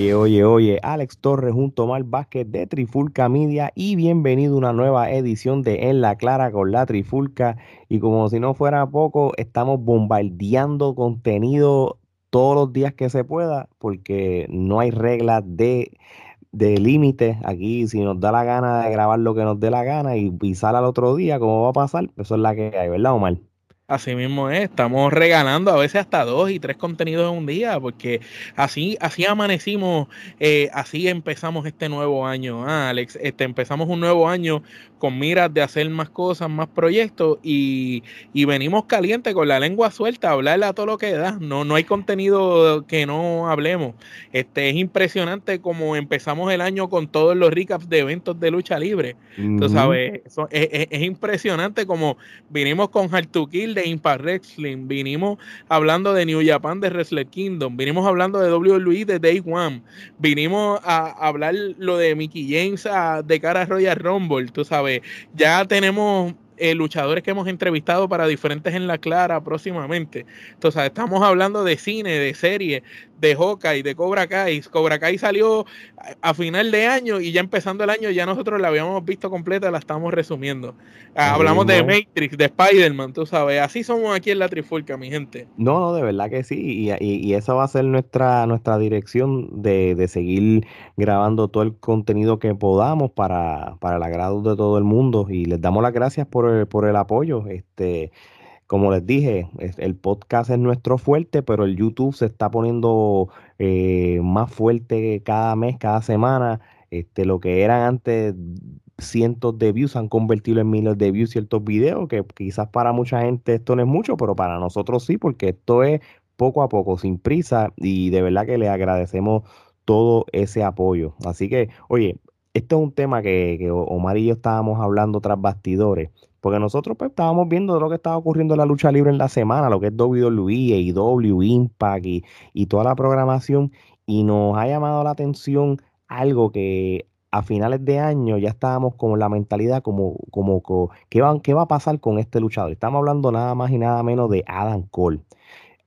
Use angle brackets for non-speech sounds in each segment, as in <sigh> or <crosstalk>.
Oye, oye, oye, Alex Torres junto a Omar Vázquez de Trifulca Media y bienvenido a una nueva edición de En la Clara con la Trifulca. Y como si no fuera poco, estamos bombardeando contenido todos los días que se pueda porque no hay reglas de, de. Aquí si nos da la gana de grabar lo que nos dé la gana y, sale al otro día, ¿cómo va a pasar? Eso es la que hay, ¿verdad, Omar? Así mismo es, estamos regalando a veces hasta dos y tres contenidos en un día, porque así, así amanecimos, eh, así empezamos este nuevo año, ah, Alex. Este, empezamos un nuevo año con miras de hacer más cosas, más proyectos, y, y venimos caliente con la lengua suelta, a hablarle a todo lo que da. No, no hay contenido que no hablemos. Este, es impresionante como empezamos el año con todos los recaps de eventos de lucha libre. Tú sabes, es, es, impresionante como vinimos con Hard to Kill Impact Wrestling, vinimos hablando de New Japan de Wrestle Kingdom, vinimos hablando de WWE de Day One, vinimos a hablar lo de Mickey James de cara a Royal Rumble, tú sabes, ya tenemos eh, luchadores que hemos entrevistado para diferentes en la clara próximamente. Entonces, estamos hablando de cine, de serie, de Hawkeye, de Cobra Kai. Cobra Kai salió a final de año y ya empezando el año ya nosotros la habíamos visto completa, la estamos resumiendo. Ah, hablamos de Matrix, de Spider-Man, tú sabes. Así somos aquí en la Trifulca, mi gente. No, no, de verdad que sí. Y, y, esa va a ser nuestra, nuestra dirección de, de, seguir grabando todo el contenido que podamos para, para el agrado de todo el mundo. Y les damos las gracias por por el apoyo. Este, como les dije, el podcast es nuestro fuerte, pero el YouTube se está poniendo eh, más fuerte cada mes, cada semana. Este, lo que eran antes cientos de views han convertido en miles de views ciertos videos, que quizás para mucha gente esto no es mucho, pero para nosotros sí, porque esto es poco a poco, sin prisa, y de verdad que le agradecemos todo ese apoyo. Así que, oye, esto es un tema que Omar y yo estábamos hablando tras bastidores porque nosotros pues, estábamos viendo lo que estaba ocurriendo en la lucha libre en la semana, lo que es WWE, AEW, Impact y, y toda la programación, y nos ha llamado la atención algo que a finales de año ya estábamos con la mentalidad como, como, ¿qué, va, ¿qué va a pasar con este luchador? Estamos hablando nada más y nada menos de Adam Cole.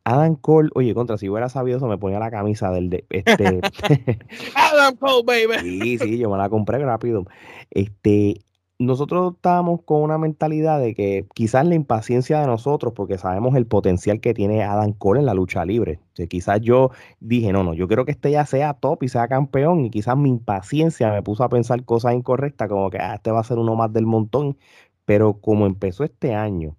Adam Cole, oye, contra, si hubiera sabido eso, me ponía la camisa del de este. <laughs> Adam Cole, baby. <laughs> Sí, sí, yo me la compré rápido. Este, nosotros estábamos con una mentalidad de que quizás la impaciencia de nosotros, porque sabemos el potencial que tiene Adam Cole en la lucha libre. quizás yo dije, no, no, yo quiero que este ya sea top y sea campeón, y quizás mi impaciencia me puso a pensar cosas incorrectas, como que ah, este va a ser uno más del montón. Pero como empezó este año,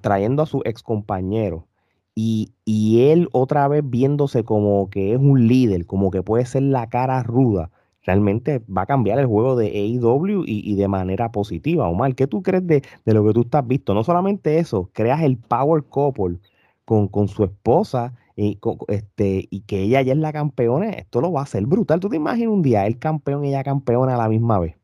trayendo a su ex compañero, y, y él otra vez viéndose como que es un líder, como que puede ser la cara ruda realmente va a cambiar el juego de AEW y, de manera positiva. Omar, ¿qué tú crees de, lo que tú estás visto? No solamente eso, creas el power couple con, con su esposa y, este, y que ella ya es la campeona, esto lo va a hacer brutal. ¿Tú te imaginas un día el campeón y ella campeona a la misma vez?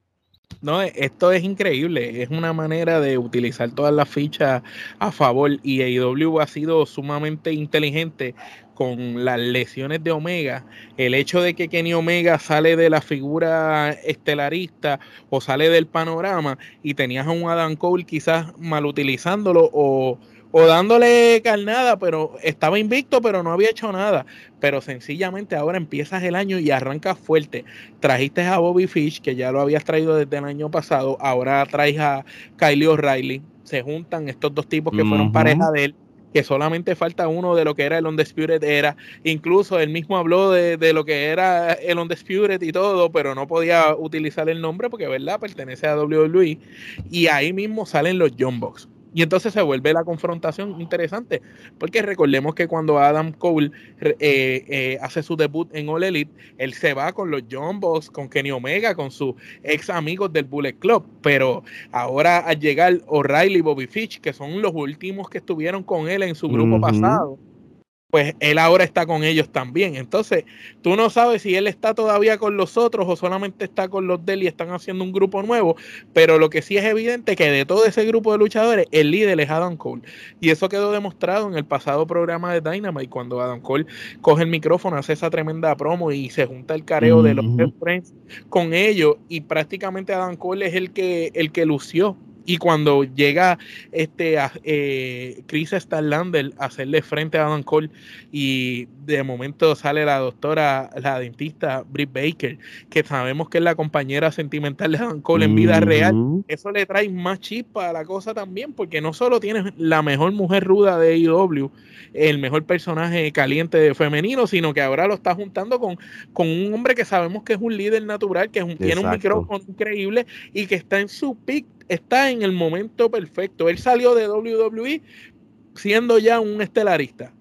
No, esto es increíble. Es una manera de utilizar todas las fichas a favor. Y AEW ha sido sumamente inteligente con las lesiones de Omega, el hecho de que Kenny Omega sale de la figura estelarista o sale del panorama y tenías a un Adam Cole quizás mal utilizándolo o, o dándole carnada, pero estaba invicto, pero no había hecho nada. Pero sencillamente ahora empiezas el año y arrancas fuerte. Trajiste a Bobby Fish, que ya lo habías traído desde el año pasado, ahora traes a Kylie O'Reilly. Se juntan estos dos tipos que fueron pareja de él que solamente falta uno de lo que era el Undisputed era. Incluso él mismo habló de, de, lo que era el Undisputed y todo, pero no podía utilizar el nombre porque, ¿verdad? Pertenece a WWE. Y ahí mismo salen los John Box. Y entonces se vuelve la confrontación interesante, porque recordemos que cuando Adam Cole eh, eh, hace su debut en All Elite, él se va con los John Boss, con Kenny Omega, con sus ex amigos del Bullet Club, pero ahora al llegar O'Reilly y Bobby Fitch, que son los últimos que estuvieron con él en su grupo pasado, pues él ahora está con ellos también. Entonces, tú no sabes si él está todavía con los otros o solamente está con los de él y están haciendo un grupo nuevo, pero lo que sí es evidente que de todo ese grupo de luchadores, el líder es Adam Cole. Y eso quedó demostrado en el pasado programa de Dynamite, cuando Adam Cole coge el micrófono, hace esa tremenda promo y se junta el careo de los Friends con ellos y prácticamente Adam Cole es el que, el que lució Y cuando llega este eh, Chris Starlander a hacerle frente a Adam Cole y de momento sale la doctora, la dentista Britt Baker, que sabemos que es la compañera sentimental de Adam Cole en vida real, eso le trae más chispa a la cosa también, porque no solo tienes la mejor mujer ruda de AEW, el mejor personaje caliente femenino, sino que ahora lo está juntando con, con un hombre que sabemos que es un líder natural, que tiene un micrófono increíble y que está en su pick está en el momento perfecto. Él salió de WWE siendo ya un estelarista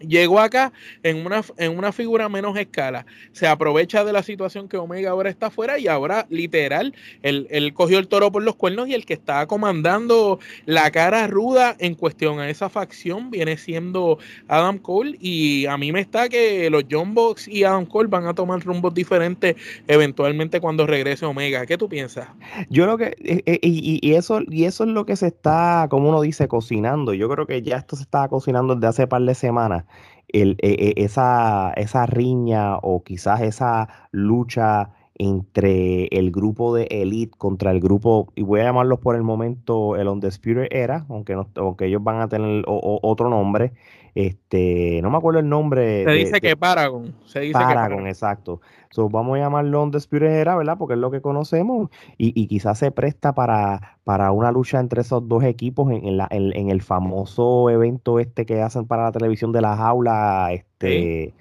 llegó acá en una, en una figura menos escala. Se aprovecha de la situación que Omega ahora está afuera y ahora literal, él, cogió el toro por los cuernos y el que está comandando la cara ruda en cuestión a esa facción viene siendo Adam Cole y a mí me está que los John Box y Adam Cole van a tomar rumbos diferentes eventualmente cuando regrese Omega. ¿Qué tú piensas? Yo creo que, eh, eh, y, y, eso, y eso es lo que se está, como uno dice, cocinando. Yo creo que ya esto se estaba cocinando desde hace par de semanas e, e, esa, esa riña o quizás esa lucha entre el grupo de Elite contra el grupo, y voy a llamarlos por el momento el Undisputed Era, aunque, no, aunque ellos van a tener otro nombre, este, no me acuerdo el nombre. Se dice que Paragon. Se dice Paragon, exacto. So, vamos a llamarlo Undisputed Era, ¿verdad? Porque es lo que conocemos y, y quizás se presta para, para una lucha entre esos dos equipos en, la, en, el famoso evento este que hacen para la televisión de la jaula, este...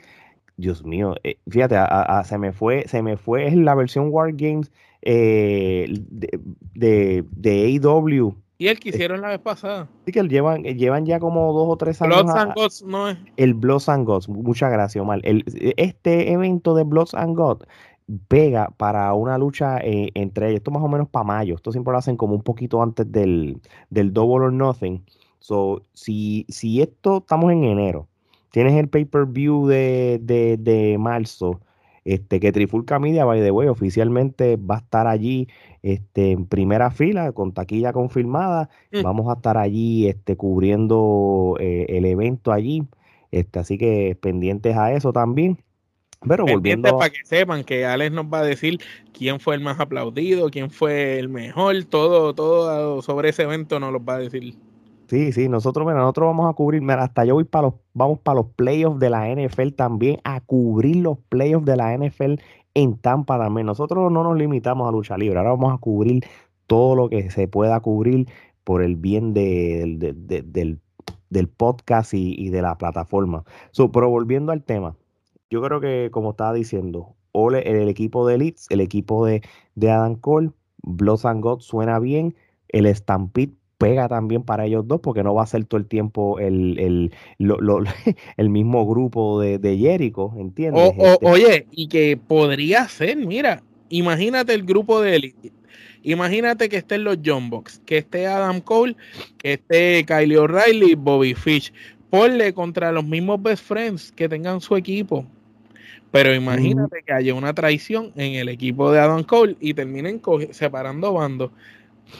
Dios mío, eh, fíjate, se me fue, se me fue es la versión War Games eh, de, de, de AEW y el que hicieron la vez pasada. Sí, que llevan, llevan ya como dos o tres años. Bloods and Gods no es. El Bloods and Gods, muchas gracias, Omar. El, este evento de Bloods and Gods pega para una lucha eh, entre ellos. Esto más o menos para mayo. Esto siempre lo hacen como un poquito antes del, del Double or Nothing. So, si, si esto estamos en enero, tienes el pay-per-view de, de, de marzo este, que Trifulca Media, by the way, oficialmente va a estar allí este, en primera fila, con taquilla confirmada. Mm. Vamos a estar allí este, cubriendo eh, el evento allí. Este, así que pendientes a eso también. Pero volviendo. para que sepan que Alex nos va a decir quién fue el más aplaudido, quién fue el mejor, todo, todo sobre ese evento nos lo va a decir. Sí, sí, nosotros, nosotros vamos a cubrir, mira, hasta yo voy para los, vamos para los playoffs de la NFL también, a cubrir los playoffs de la NFL en Tampa también. Nosotros no nos limitamos a lucha libre, ahora vamos a cubrir todo lo que se pueda cubrir por el bien del, del, podcast y, de la plataforma. pero volviendo al tema, yo creo que como estaba diciendo, el, equipo de Leeds, el equipo de, de Adam Cole, Blood and God suena bien, el Stampede pega también para ellos dos, porque no va a ser todo el tiempo el, el, <laughs> el mismo grupo de, de Jericho, ¿entiendes? Este oye, y que podría ser, mira, imagínate el grupo de Elite. Imagínate que estén los John Box, que esté Adam Cole, que esté Kylie O'Reilly, Bobby Fish. Ponle contra los mismos best friends que tengan su equipo. Pero imagínate que haya una traición en el equipo de Adam Cole y terminen separando bandos.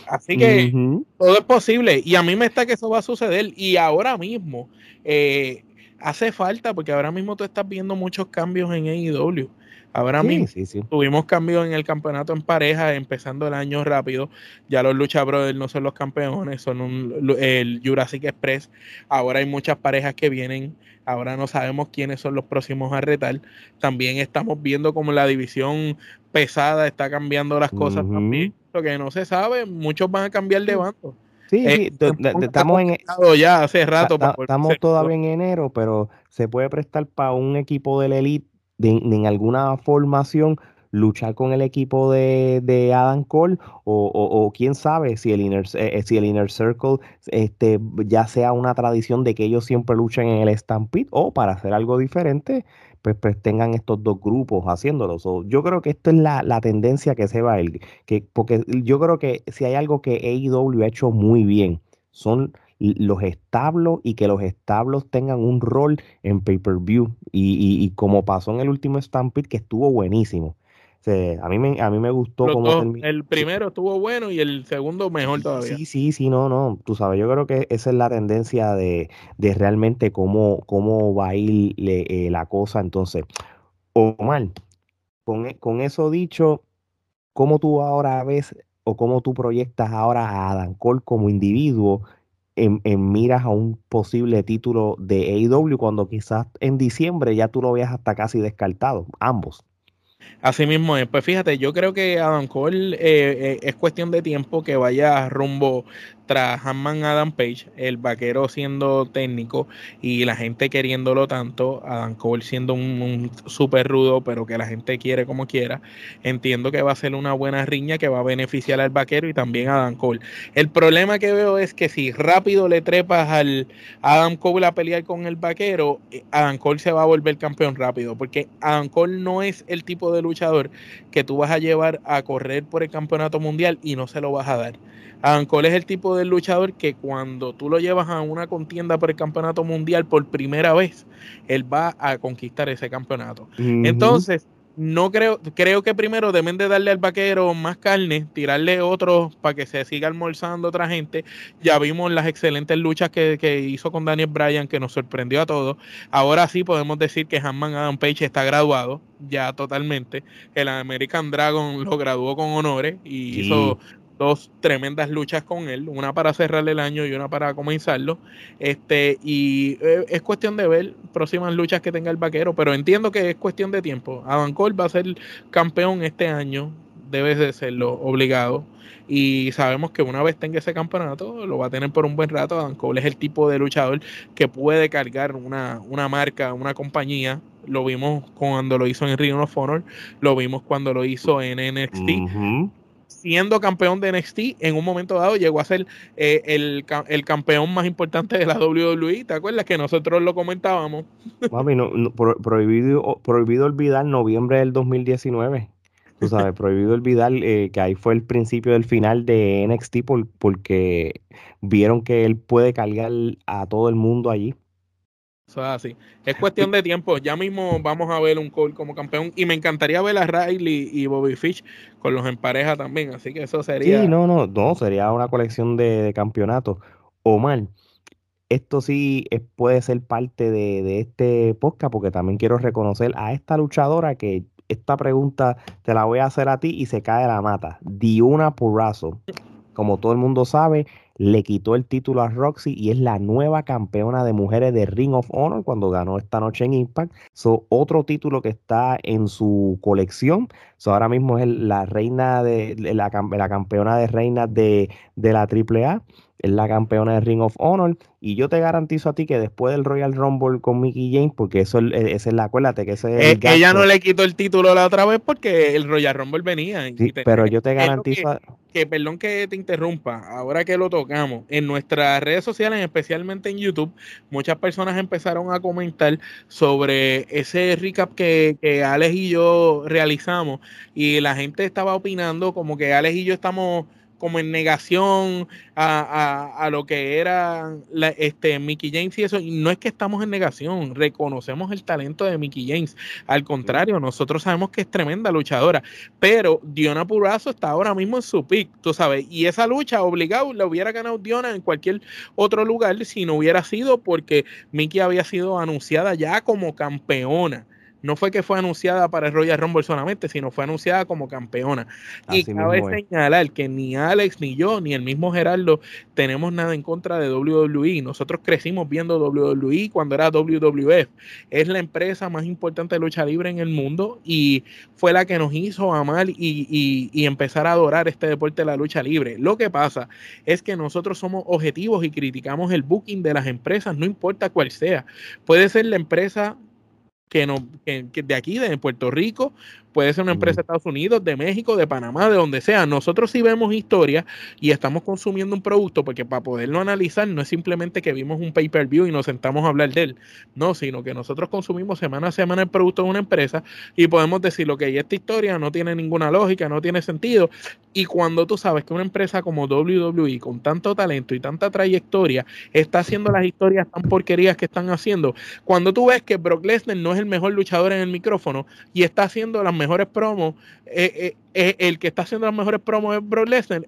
Así que todo es posible. Y a mí me está que eso va a suceder. Y ahora mismo eh, hace falta, porque ahora mismo tú estás viendo muchos cambios en AEW. Ahora mismo tuvimos cambios en el campeonato en pareja, empezando el año rápido. Ya los Lucha Brothers no son los campeones, son el Jurassic Express. Ahora hay muchas parejas que vienen. Ahora no sabemos quiénes son los próximos a retar. También estamos viendo como la división pesada está cambiando las cosas también lo que no se sabe, muchos van a cambiar de bando. Sí, sí, eh, estamos en ya hace rato. estamos todavía en enero, pero se puede prestar para un equipo de la elite en alguna formación luchar con el equipo de, de Adam Cole o, o, quién sabe si el inner eh, eh, si el inner circle este ya sea una tradición de que ellos siempre luchan en el Stampede o para hacer algo diferente pues, pues, tengan estos dos grupos haciéndolo. yo creo que esto es la, tendencia que se va a ir, que, porque yo creo que si hay algo que AEW ha hecho muy bien, son los establos y que los establos tengan un rol en pay-per-view. Y, y, como pasó en el último Stampede, que estuvo buenísimo a, mí me, a mí me gustó cómo El primero estuvo bueno y el segundo mejor todavía. Sí, sí, sí, no, no. Tú sabes, yo creo que esa es la tendencia de, realmente cómo, cómo va a ir eh, la cosa. Entonces, Omar, con, e, con eso dicho, ¿cómo tú ahora ves o cómo tú proyectas ahora a Adam Cole como individuo en, miras a un posible título de AEW cuando quizás en diciembre ya tú lo veas hasta casi descartado, ambos. Así mismo es. Pues fíjate, yo creo que Adam Cole eh, eh, es cuestión de tiempo que vaya rumbo tras Hanman Adam Page, el vaquero siendo técnico y la gente queriéndolo tanto, Adam Cole siendo un, súper rudo, pero que la gente quiere como quiera, entiendo que va a ser una buena riña que va a beneficiar al vaquero y también a Adam Cole. El problema que veo es que si rápido le trepas al Adam Cole a pelear con el vaquero, eh, Adam Cole se va a volver campeón rápido, porque Adam Cole no es el tipo de luchador que tú vas a llevar a correr por el campeonato mundial y no se lo vas a dar. Adam Cole es el tipo de luchador que cuando tú lo llevas a una contienda por el campeonato mundial por primera vez, él va a conquistar ese campeonato. Entonces, no creo, creo que primero deben de darle al vaquero más carne, tirarle otros para que se siga almorzando otra gente. Ya vimos las excelentes luchas que, hizo con Daniel Bryan, que nos sorprendió a todos. Ahora sí podemos decir que Hanman Adam Page está graduado, ya totalmente. El American Dragon lo graduó con honores y hizo dos tremendas luchas con él, una para cerrar el año y una para comenzarlo. Este, y eh, es cuestión de ver próximas luchas que tenga el vaquero, pero entiendo que es cuestión de tiempo. Adam Cole va a ser campeón este año, debe de serlo obligado. Y sabemos que una vez tenga ese campeonato, lo va a tener por un buen rato. Adam Cole es el tipo de luchador que puede cargar una, una marca, una compañía. Lo vimos cuando lo hizo en Ring of Honor, lo vimos cuando lo hizo en NXT siendo campeón de NXT, en un momento dado llegó a ser eh, el, campeón más importante de la WWE. ¿Te acuerdas que nosotros lo comentábamos? Mami, no, prohibido, prohibido olvidar noviembre del 2019. Tú sabes, <laughs> prohibido olvidar eh, que ahí fue el principio del final de NXT porque vieron que él puede cargar a todo el mundo allí. Es cuestión de tiempo. Ya mismo vamos a ver un Cole como campeón. Y me encantaría ver a Riley y Bobby Fish con los en pareja también. Así que eso sería. Sí, no, no, no. Sería una colección de, campeonatos. Omar, esto sí puede ser parte de, este podcast porque también quiero reconocer a esta luchadora que esta pregunta te la voy a hacer a ti y se cae la mata. Diuna Purrazzo. Como todo el mundo sabe, le quitó el título a Roxy y es la nueva campeona de mujeres de Ring of Honor cuando ganó esta noche en Impact. So, otro título que está en su colección. So, ahora mismo es la reina de la, campeona de reinas de, de la AAA es la campeona de Ring of Honor. Y yo te garantizo a ti que después del Royal Rumble con Mickey James, porque eso e, esa es la, acuérdate que ese es eh, Ella no le quitó el título la otra vez porque el Royal Rumble venía. pero yo te garantizo. Que, perdón que te interrumpa, ahora que lo tocamos, en nuestras redes sociales, especialmente en YouTube, muchas personas empezaron a comentar sobre ese recap que, que Alex y yo realizamos. Y la gente estaba opinando como que Alex y yo estamos como en negación a, lo que era la, este Mickey James y eso. Y no es que estamos en negación, reconocemos el talento de Mickey James. Al contrario, nosotros sabemos que es tremenda luchadora. Pero Diona Purazo está ahora mismo en su pick, tú sabes. Y esa lucha obligado la hubiera ganado Diona en cualquier otro lugar si no hubiera sido porque Mickey había sido anunciada ya como campeona no fue que fue anunciada para el Royal Rumble solamente, sino fue anunciada como campeona. y cabe señalar que ni Alex, ni yo, ni el mismo Gerardo tenemos nada en contra de WWE. Nosotros crecimos viendo WWE cuando era WWF. Es la empresa más importante de lucha libre en el mundo y fue la que nos hizo amar y, y empezar a adorar este deporte de la lucha libre. Lo que pasa es que nosotros somos objetivos y criticamos el booking de las empresas, no importa cuál sea. Puede ser la empresa que, no, que, de aquí, de Puerto Rico, puede ser una empresa de Estados Unidos, de México, de Panamá, de donde sea. Nosotros sí vemos historia y estamos consumiendo un producto porque para poderlo analizar no es simplemente que vimos un pay-per-view y nos sentamos a hablar de él, no, sino que nosotros consumimos semana a semana el producto de una empresa y podemos decir, lo que esta historia no tiene ninguna lógica, no tiene sentido. Y cuando tú sabes que una empresa como WWE, con tanto talento y tanta trayectoria, está haciendo las historias tan porquerías que están haciendo, cuando tú ves que Brock Lesnar no es el mejor luchador en el micrófono y está haciendo las mejores promos, eh, eh, eh, el que está haciendo las mejores promos es Brock Lesnar.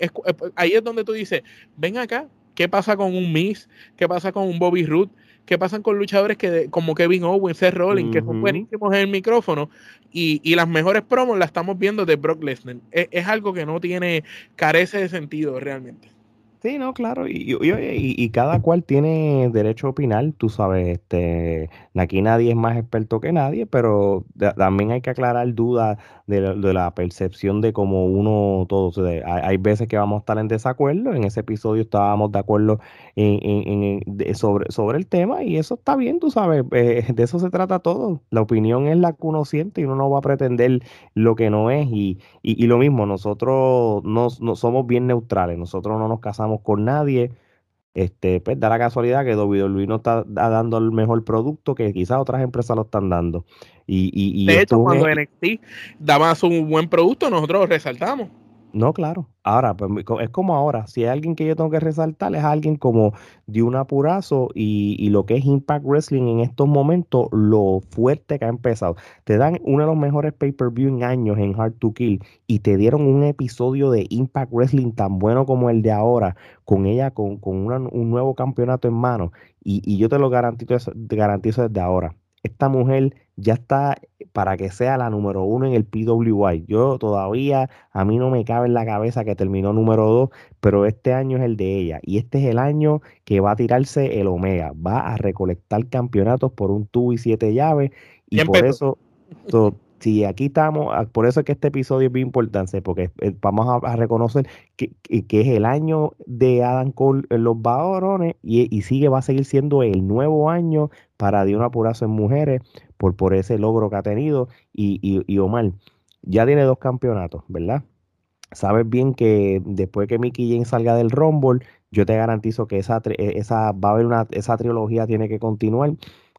ahí es donde tú dices, ven acá, ¿qué pasa con un Miss? ¿Qué pasa con un Bobby Roode? ¿Qué pasan con luchadores que como Kevin Owens, Seth Rollins, que son buenísimos en el micrófono y, las mejores promos las estamos viendo de Brock Lesnar? es algo que no tiene, carece de sentido realmente. Sí, no, claro, y, y, y, cada cual tiene derecho a opinar, tú sabes, este, aquí nadie es más experto que nadie, pero también hay que aclarar dudas de, la percepción de cómo uno, todos, hay, hay, veces que vamos a estar en desacuerdo, en ese episodio estábamos de acuerdo en, sobre, sobre el tema y eso está bien, tú sabes, eh, de eso se trata todo, la opinión es la que uno siente y uno no va a pretender lo que no es y, y lo mismo, nosotros no, no somos bien neutrales, nosotros no nos casamos con nadie. Este, pues da la casualidad que WWE no está dando el mejor producto que quizás otras empresas lo están dando. Y, y, de hecho, cuando NXT daba un buen producto, nosotros resaltamos. No, claro. Ahora, pues es como ahora. Si hay alguien que yo tengo que resaltar, es alguien como de un apurazo y, lo que es Impact Wrestling en estos momentos, lo fuerte que ha empezado. Te dan uno de los mejores pay-per-view en años en Hard to Kill y te dieron un episodio de Impact Wrestling tan bueno como el de ahora, con ella, con, un nuevo campeonato en mano. Y, yo te lo garantizo, garantizo desde ahora. Esta mujer ya está para que sea la número uno en el PWI. Yo todavía, a mí no me cabe en la cabeza que terminó número dos, pero este año es el de ella. Y este es el año que va a tirarse el Omega. Va a recolectar campeonatos por un tubo y siete llaves. Y por eso, si aquí estamos, ah, por eso es que este episodio es bien importante, porque eh, vamos a, reconocer que, que, es el año de Adam Cole en los varones y, y, sigue, va a seguir siendo el nuevo año para Diona Purazo en mujeres por, por ese logro que ha tenido. Y, y, Omar, ya tiene dos campeonatos, ¿verdad? Sabes bien que después que Mickey James salga del Rumble, yo te garantizo que esa, esa va a haber una, esa trilogía tiene que continuar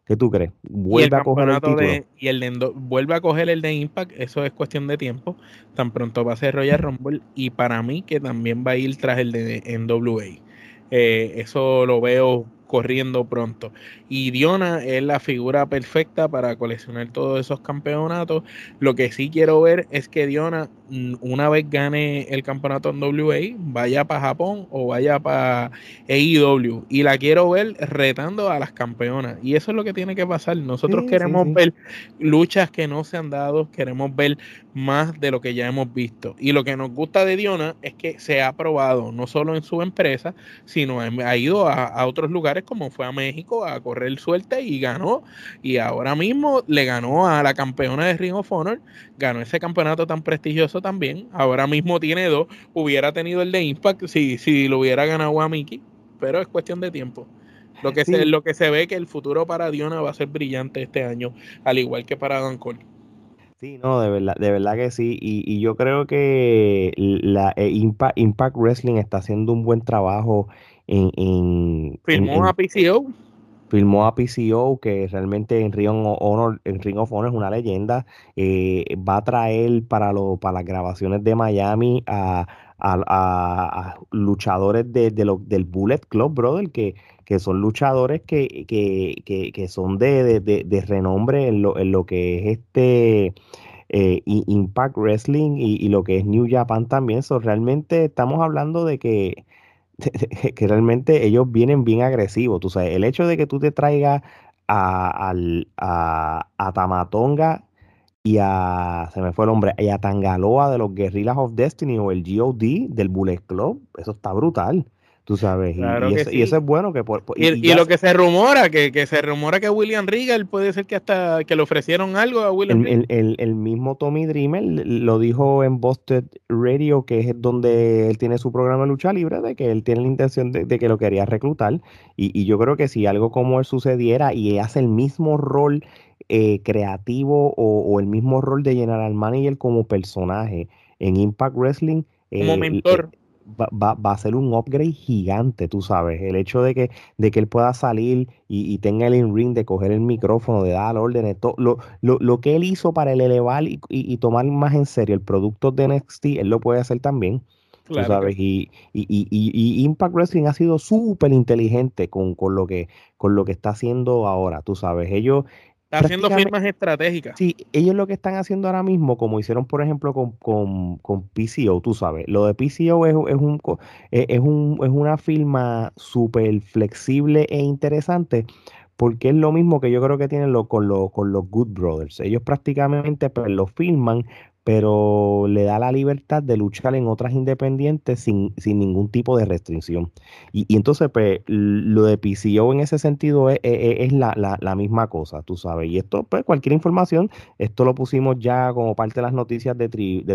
¿Qué tú crees? Vuelve a coger el título. y el vuelve a coger el de Impact, eso es cuestión de tiempo. Tan pronto va a ser Royal Rumble y para mí que también va a ir tras el de NWA. Eh, eso lo veo corriendo pronto. Y Diona es la figura perfecta para coleccionar todos esos campeonatos. Lo que sí quiero ver es que Diona, una vez gane el campeonato en WA, vaya para Japón o vaya para AEW. Y la quiero ver retando a las campeonas. Y eso es lo que tiene que pasar. Nosotros queremos ver luchas que no se han dado, queremos ver más de lo que ya hemos visto. Y lo que nos gusta de Diona es que se ha probado no solo en su empresa, sino ha ido a, a otros lugares como fue a México a correr suerte y ganó. Y ahora mismo le ganó a la campeona de Ring of Honor, ganó ese campeonato tan prestigioso también. Ahora mismo tiene dos, hubiera tenido el de Impact si, si lo hubiera ganado a Mickey, pero es cuestión de tiempo. Lo que, se, lo que se ve que el futuro para Diona va a ser brillante este año, al igual que para Don Cole. Sí, no, de verdad, de verdad que sí. Y, yo creo que la eh, Impact, Impact, Wrestling está haciendo un buen trabajo en... en Filmó a PCO. Filmó a PCO, que realmente en Ring of Honor, en Ring of Honor es una leyenda. Eh, va a traer para, lo, para las grabaciones de Miami a, luchadores de, del Bullet Club, brother, que, que son luchadores que, que, que, son de, de, renombre en lo, en lo, que es este eh, Impact Wrestling y, lo que es New Japan también. So, realmente estamos hablando de que, <laughs> que realmente ellos vienen bien agresivos. Tú sabes, el hecho de que tú te traigas a, a, a Tamatonga y a, se me fue el nombre, y a Tangaloa de los Guerrillas of Destiny o el GOD del Bullet Club, eso está brutal. Tú sabes, y, eso, es bueno que por, y, lo que se rumora, que, que, se rumora que William Regal puede ser que hasta que le ofrecieron algo a William el, el, el, mismo Tommy Dreamer lo dijo en Busted Radio, que es donde él tiene su programa de lucha libre, de que él tiene la intención de, que lo quería reclutar. Y, yo creo que si algo como él sucediera y hace el mismo rol eh, creativo o, el mismo rol de General Manager como personaje en Impact Wrestling. como eh, mentor va, va, a ser un upgrade gigante, tú sabes. El hecho de que, de que él pueda salir y, tenga el in-ring de coger el micrófono, de dar órdenes, todo, lo, lo, lo, que él hizo para el elevar y, tomar más en serio el producto de NXT, él lo puede hacer también. tú sabes, y, y, Impact Wrestling ha sido súper inteligente con, con, lo que, con lo que está haciendo ahora, tú sabes. Ellos, haciendo firmas estratégicas. Sí, ellos lo que están haciendo ahora mismo, como hicieron por ejemplo con, con, con PCO, tú sabes, lo de PCO es, es, un, es, un, es una firma súper flexible e interesante porque es lo mismo que yo creo que tienen lo, con, con los Good Brothers. Ellos prácticamente pues, lo filman, pero le da la libertad de luchar en otras independientes sin, sin ningún tipo de restricción. Y, entonces, pues, lo de PCO en ese sentido es, es, la, la, misma cosa, tú sabes. Y esto, pues, cualquier información, esto lo pusimos ya como parte de las noticias de, tri, de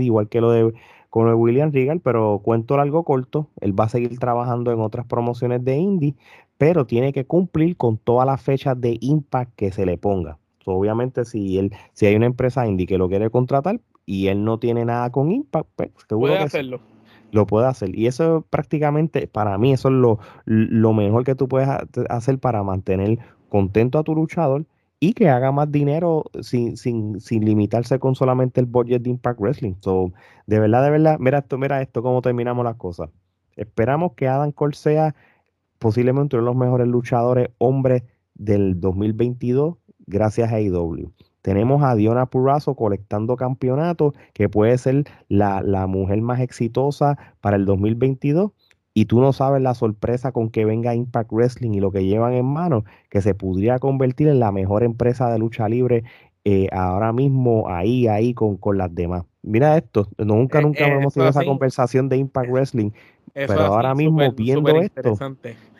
igual que lo de con el William Regal, pero cuento largo corto, él va a seguir trabajando en otras promociones de indie, pero tiene que cumplir con todas las fechas de impact que se le ponga obviamente, si él, si hay una empresa indie que lo quiere contratar y él no tiene nada con Impact, pues puede hacerlo. Lo puede hacer. Y eso prácticamente, para mí, eso es lo, lo mejor que tú puedes hacer para mantener contento a tu luchador y que haga más dinero sin, sin, sin limitarse con solamente el budget de Impact Wrestling. So, de verdad, de verdad, mira esto, mira esto, cómo terminamos las cosas. Esperamos que Adam Cole sea posiblemente uno de los mejores luchadores hombres del 2022 gracias a AEW. Tenemos a Diona Purrazzo colectando campeonatos, que puede ser la, mujer más exitosa para el 2022 y tú no sabes la sorpresa con que venga Impact Wrestling y lo que llevan en mano, que se podría convertir en la mejor empresa de lucha libre eh, ahora mismo ahí, ahí con, con las demás. Mira esto, nunca, eh, nunca eh, hemos tenido esa conversación de Impact Wrestling, pero ahora mismo viendo esto,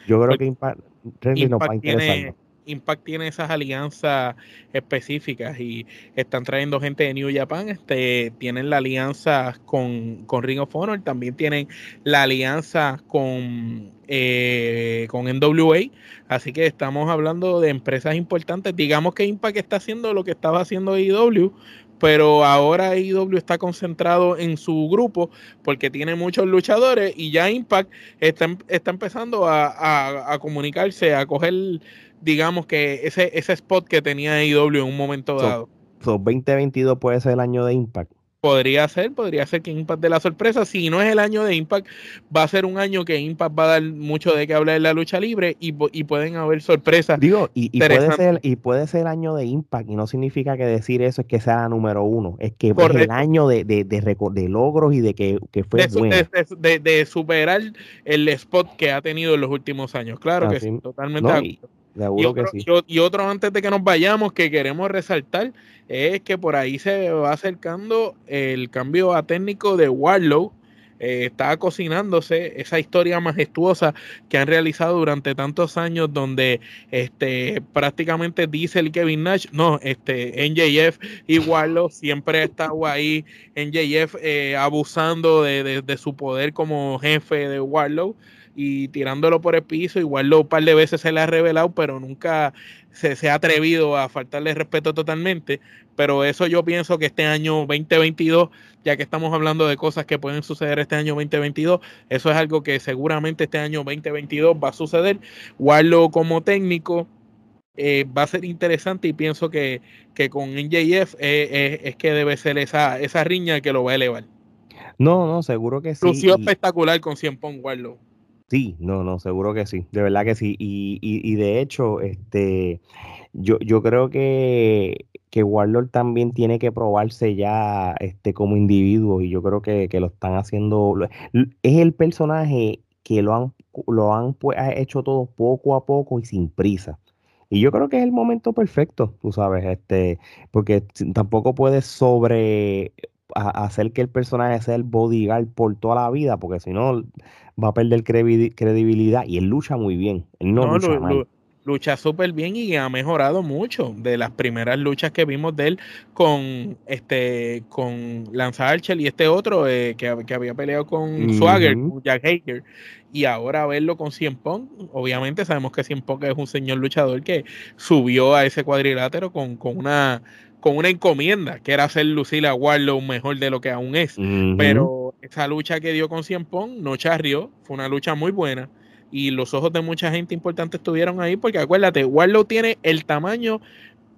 yo creo que Impact Wrestling nos va a interesar. Impact tiene esas alianzas específicas y están trayendo gente de New Japan, este, tienen la alianza con, con Ring of Honor, también tienen la alianza con, eh, con NWA, así que estamos hablando de empresas importantes. Digamos que Impact está haciendo lo que estaba haciendo IW, pero ahora IW está concentrado en su grupo porque tiene muchos luchadores y ya Impact está, está empezando a, a comunicarse, a coger digamos que ese, ese spot que tenía IW en un momento dado. So, 2022 puede ser el año de Impact. Podría ser, podría ser que Impact de la sorpresa. Si no es el año de Impact, va a ser un año que Impact va a dar mucho de qué hablar en la lucha libre y, pueden haber sorpresas. Digo, y, puede ser, y puede ser el año de Impact, y no significa que decir eso es que sea la número uno, es que es el año de, de, de, logros y de que, fue de, De, superar el spot que ha tenido en los últimos años. Claro que sí, totalmente y, otro, antes de que nos vayamos que queremos resaltar es que por ahí se va acercando el cambio a técnico de Warlow. Eh, está cocinándose esa historia majestuosa que han realizado durante tantos años donde este prácticamente dice el Kevin Nash, no, este NJF y Warlow <laughs> siempre ha estado ahí, NJF eh, abusando de, de, su poder como jefe de Warlow y tirándolo por el piso. Igual lo un par de veces se le ha revelado, pero nunca se, ha atrevido a faltarle respeto totalmente. Pero eso yo pienso que este año 2022, ya que estamos hablando de cosas que pueden suceder este año 2022, eso es algo que seguramente este año 2022 va a suceder. Warlo como técnico. Eh, va a ser interesante y pienso que, que con NJF eh, eh, es que debe ser esa, esa riña que lo va a elevar. No, no, seguro que sí. Lució espectacular con 100 Pong Warlow. Sí, no, no, seguro que sí, de verdad que sí. Y, y, y de hecho, este, yo, yo creo que, que Warlord también tiene que probarse ya este, como individuo y yo creo que, lo están haciendo. Es el personaje que lo han, lo han pues, hecho todo poco a poco y sin prisa. Y yo creo que es el momento perfecto, tú sabes, este, porque tampoco puedes sobre hacer que el personaje sea el bodyguard por toda la vida, porque si no va a perder credibilidad y él lucha muy bien. Él no, lucha mal. lucha súper bien y ha mejorado mucho de las primeras luchas que vimos de él con este con Lance Archer y este otro eh, que, había peleado con Swagger, Jack Hager. Y ahora verlo con Cien Pong, obviamente sabemos que Cien Pong es un señor luchador que subió a ese cuadrilátero con, con una con una encomienda, que era hacer lucir a Warlow mejor de lo que aún es. Pero esa lucha que dio con Cien Pong no charrió, fue una lucha muy buena. Y los ojos de mucha gente importante estuvieron ahí, porque acuérdate, Warlow tiene el tamaño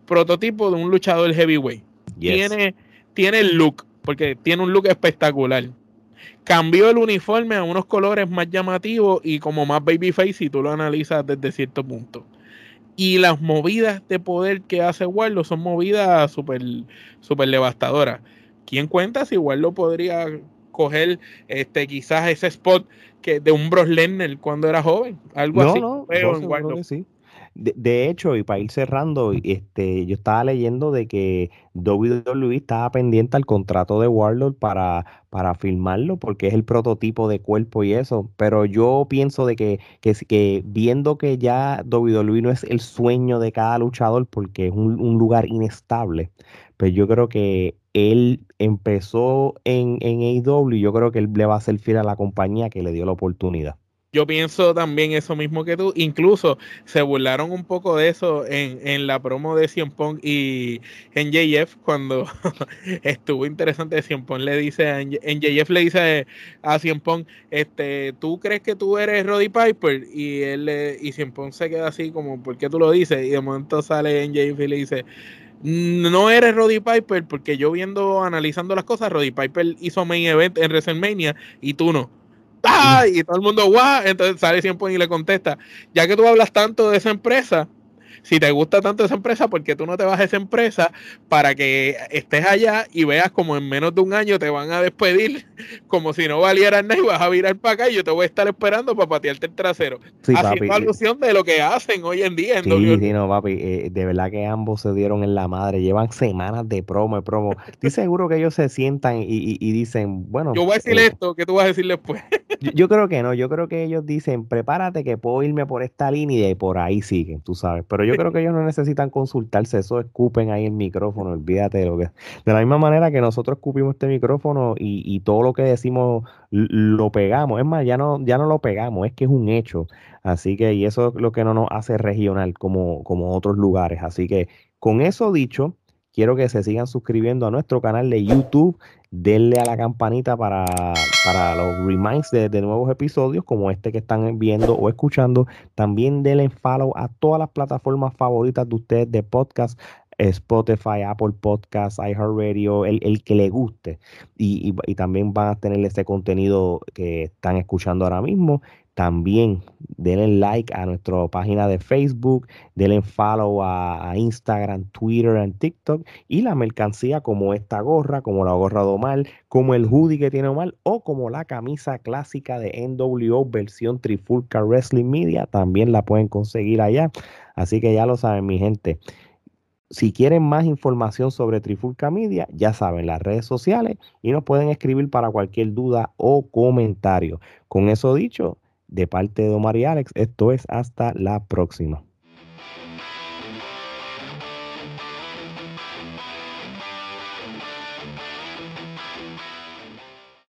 prototipo de un luchador heavyweight. Tiene, tiene el look, porque tiene un look espectacular. Cambió el uniforme a unos colores más llamativos y como más babyface si tú lo analizas desde cierto punto. Y las movidas de poder que hace Warlow son movidas súper super devastadoras. ¿Quién cuenta si Warlow podría coger este quizás ese spot que de un Bros Lesnar cuando era joven? Algo así. No, sí. De, hecho, y para ir cerrando, este, yo estaba leyendo de que WWE estaba pendiente al contrato de Warlord para, para filmarlo, porque es el prototipo de cuerpo y eso. Pero yo pienso de que, que, que viendo que ya WWE no es el sueño de cada luchador, porque es un, lugar inestable, pues yo creo que él empezó en, en AEW yo creo que él le va a hacer fiel a la compañía que le dio la oportunidad. Yo pienso también eso mismo que tú. Incluso se burlaron un poco de eso en, en la promo de Cien Pong y en JF cuando <laughs> estuvo interesante. Cien Pong le dice a, en JF le dice a Cien Pong, este, ¿tú crees que tú eres Roddy Piper? Y él le, y Cien Pong se queda así como, ¿por qué tú lo dices? Y de momento sale en JF y le dice, no eres Roddy Piper porque yo viendo, analizando las cosas, Roddy Piper hizo main event en WrestleMania y tú no. ¡Ah! Y todo el mundo, guau. Entonces sale siempre y le contesta, ya que tú hablas tanto de esa empresa, si te gusta tanto esa empresa, ¿por qué tú no te vas a esa empresa para que estés allá y veas como en menos de un año te van a despedir <laughs> como si no valiera nada y vas a virar para acá y yo te voy a estar esperando para patearte el trasero? Sí, Haciendo papi, alusión de lo que hacen hoy en día en sí, sí, no, papi, eh, de verdad que ambos se dieron en la madre, llevan semanas de promo, de promo. Estoy <laughs> seguro que ellos se sientan y, dicen, bueno... Yo voy a decir eh, esto, ¿qué tú vas a decir después? yo, yo, creo que no, yo creo que ellos dicen, prepárate que puedo irme por esta línea y por ahí siguen, tú sabes, pero yo yo creo que ellos no necesitan consultarse, eso escupen ahí el micrófono, olvídate de lo que... De la misma manera que nosotros escupimos este micrófono y, todo lo que decimos lo pegamos, es más, ya no, ya no lo pegamos, es que es un hecho. Así que, y eso es lo que no nos hace regional como, como otros lugares. Así que, con eso dicho, quiero que se sigan suscribiendo a nuestro canal de YouTube denle a la campanita para, para los reminds de, nuevos episodios como este que están viendo o escuchando. También denle follow a todas las plataformas favoritas de ustedes de podcast. Spotify, Apple Podcasts, iHeartRadio, el, el que le guste. Y, y, también van a tener ese contenido que están escuchando ahora mismo. También denle like a nuestra página de Facebook, denle follow a, Instagram, Twitter y TikTok y la mercancía como esta gorra, como la gorra de Omar, como el hoodie que tiene Omar o como la camisa clásica de NWO versión Trifulca Wrestling Media, también la pueden conseguir allá. Así que ya lo saben mi gente. Si quieren más información sobre Trifulca Media, ya saben, las redes sociales y nos pueden escribir para cualquier duda o comentario. Con eso dicho, de parte de Omar y Alex, esto es hasta la próxima.